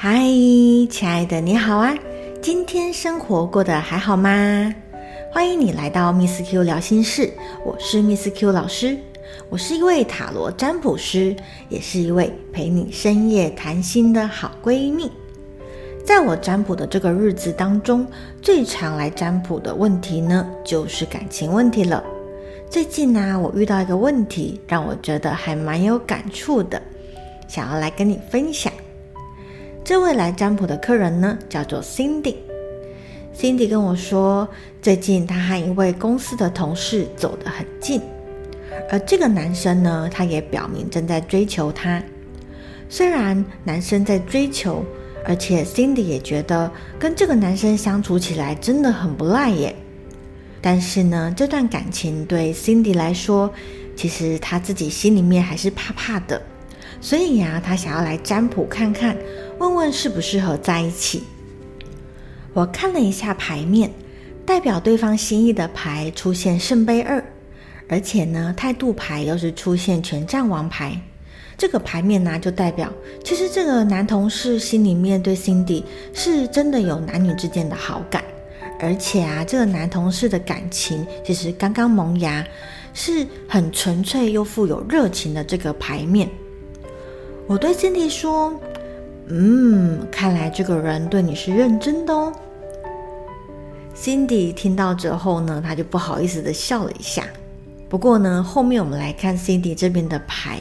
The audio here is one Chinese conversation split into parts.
嗨，亲爱的，你好啊！今天生活过得还好吗？欢迎你来到 Miss Q 聊心事，我是 Miss Q 老师，我是一位塔罗占卜师，也是一位陪你深夜谈心的好闺蜜。在我占卜的这个日子当中，最常来占卜的问题呢，就是感情问题了。最近呢，我遇到一个问题，让我觉得还蛮有感触的，想要来跟你分享。这位来占卜的客人呢，叫做 Cindy。Cindy 跟我说，最近她和一位公司的同事走得很近，而这个男生呢，他也表明正在追求她。虽然男生在追求，而且 Cindy 也觉得跟这个男生相处起来真的很不赖耶。但是呢，这段感情对 Cindy 来说，其实她自己心里面还是怕怕的。所以呀，他想要来占卜看看，问问适不适合在一起。我看了一下牌面，代表对方心意的牌出现圣杯二，而且呢，态度牌又是出现权杖王牌。这个牌面呢，就代表其实这个男同事心里面对 Cindy 是真的有男女之间的好感，而且啊，这个男同事的感情其实刚刚萌芽，是很纯粹又富有热情的这个牌面。我对 Cindy 说：“嗯，看来这个人对你是认真的哦。”Cindy 听到之后呢，他就不好意思的笑了一下。不过呢，后面我们来看 Cindy 这边的牌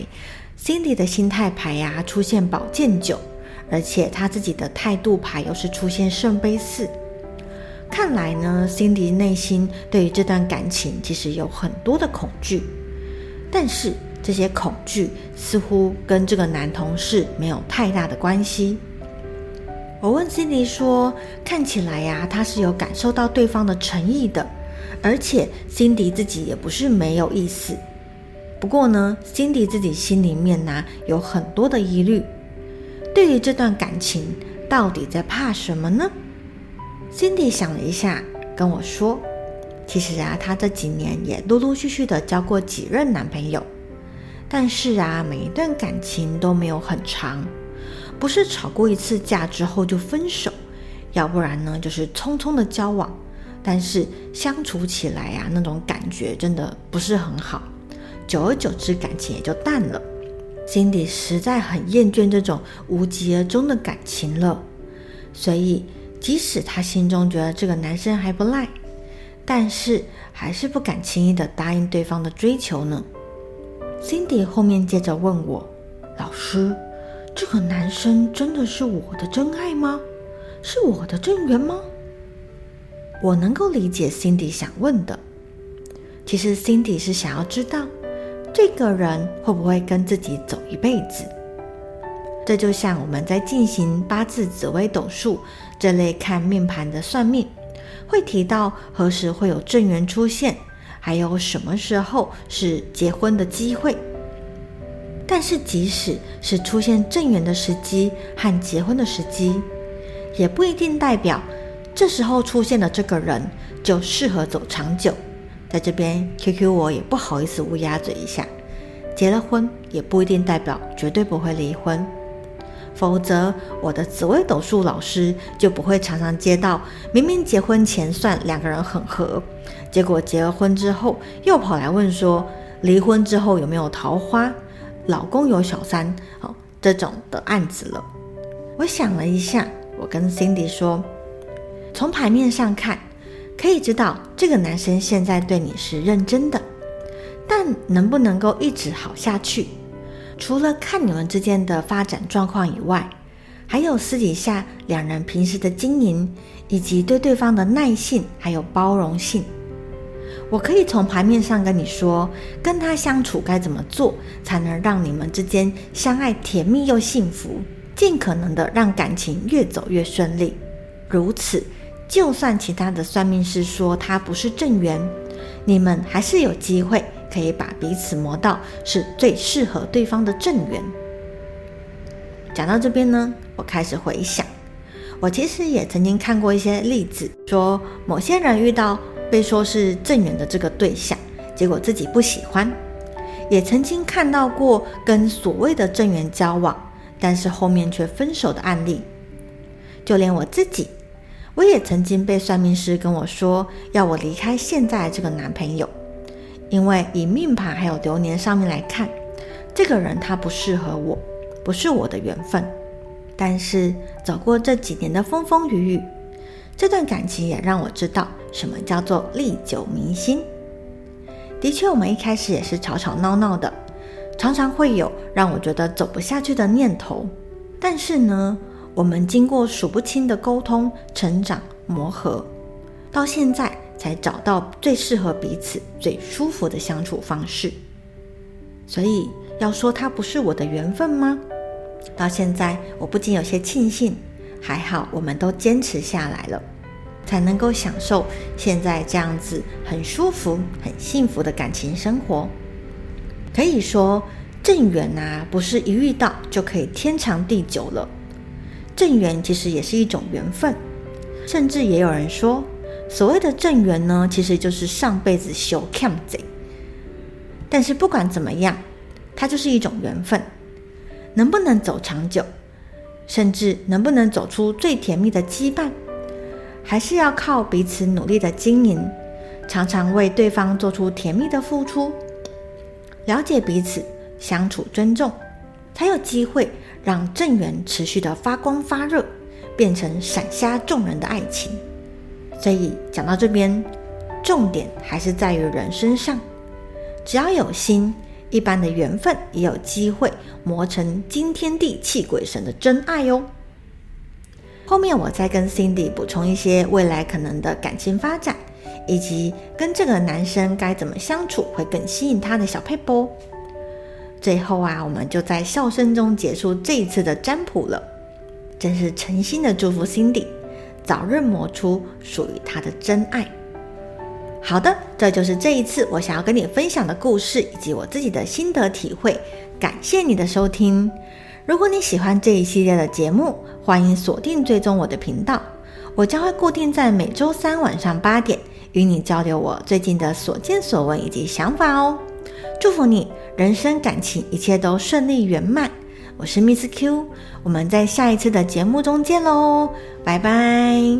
，Cindy 的心态牌呀出现宝剑九，而且他自己的态度牌又是出现圣杯四。看来呢，Cindy 内心对于这段感情其实有很多的恐惧，但是。这些恐惧似乎跟这个男同事没有太大的关系。我问 Cindy 说：“看起来呀，他是有感受到对方的诚意的，而且 Cindy 自己也不是没有意思。不过呢，Cindy 自己心里面呢有很多的疑虑，对于这段感情到底在怕什么呢？”Cindy 想了一下，跟我说：“其实啊，她这几年也陆陆续续的交过几任男朋友。”但是啊，每一段感情都没有很长，不是吵过一次架之后就分手，要不然呢就是匆匆的交往，但是相处起来啊，那种感觉真的不是很好，久而久之感情也就淡了。Cindy 实在很厌倦这种无疾而终的感情了，所以即使她心中觉得这个男生还不赖，但是还是不敢轻易的答应对方的追求呢。Cindy 后面接着问我：“老师，这个男生真的是我的真爱吗？是我的正缘吗？”我能够理解 Cindy 想问的。其实 Cindy 是想要知道，这个人会不会跟自己走一辈子。这就像我们在进行八字、紫微斗数这类看命盘的算命，会提到何时会有正缘出现。还有什么时候是结婚的机会？但是即使是出现正缘的时机和结婚的时机，也不一定代表这时候出现的这个人就适合走长久。在这边，QQ 我也不好意思乌鸦嘴一下，结了婚也不一定代表绝对不会离婚。否则，我的紫微斗数老师就不会常常接到明明结婚前算两个人很合，结果结了婚之后又跑来问说离婚之后有没有桃花，老公有小三哦这种的案子了。我想了一下，我跟 Cindy 说，从牌面上看，可以知道这个男生现在对你是认真的，但能不能够一直好下去？除了看你们之间的发展状况以外，还有私底下两人平时的经营，以及对对方的耐性还有包容性。我可以从牌面上跟你说，跟他相处该怎么做，才能让你们之间相爱甜蜜又幸福，尽可能的让感情越走越顺利。如此，就算其他的算命师说他不是正缘，你们还是有机会。可以把彼此磨到是最适合对方的正缘。讲到这边呢，我开始回想，我其实也曾经看过一些例子，说某些人遇到被说是正缘的这个对象，结果自己不喜欢；也曾经看到过跟所谓的正缘交往，但是后面却分手的案例。就连我自己，我也曾经被算命师跟我说要我离开现在这个男朋友，因为以命盘还有流年上面来看，这个人他不适合我，不是我的缘分。但是走过这几年的风风雨雨，这段感情也让我知道什么叫做历久弥新。的确，我们一开始也是吵吵闹闹的，常常会有让我觉得走不下去的念头。但是呢，我们经过数不清的沟通、成长、磨合，到现在才找到最适合彼此、最舒服的相处方式。所以，要说他不是我的缘分吗？到现在，我不仅有些庆幸，还好我们都坚持下来了。才能够享受现在这样子很舒服、很幸福的感情生活。可以说，正缘呐，不是一遇到就可以天长地久了。正缘其实也是一种缘分，甚至也有人说，所谓的正缘呢，其实就是上辈子修 cam 贼。但是不管怎么样，它就是一种缘分，能不能走长久，甚至能不能走出最甜蜜的羁绊。还是要靠彼此努力的经营，常常为对方做出甜蜜的付出，了解彼此，相处尊重，才有机会让正缘持续的发光发热，变成闪瞎众人的爱情。所以讲到这边，重点还是在于人身上，只要有心，一般的缘分也有机会磨成惊天地泣鬼神的真爱哟。后面我再跟 Cindy 补充一些未来可能的感情发展，以及跟这个男生该怎么相处会更吸引他的小配波。最后啊，我们就在笑声中结束这一次的占卜了。真是诚心的祝福 Cindy 早日磨出属于他的真爱。好的，这就是这一次我想要跟你分享的故事，以及我自己的心得体会。感谢你的收听。如果你喜欢这一系列的节目，欢迎锁定追踪我的频道，我将会固定在每周三晚上八点与你交流我最近的所见所闻以及想法哦。祝福你人生感情一切都顺利圆满。我是 Miss Q，我们在下一次的节目中见喽，拜拜。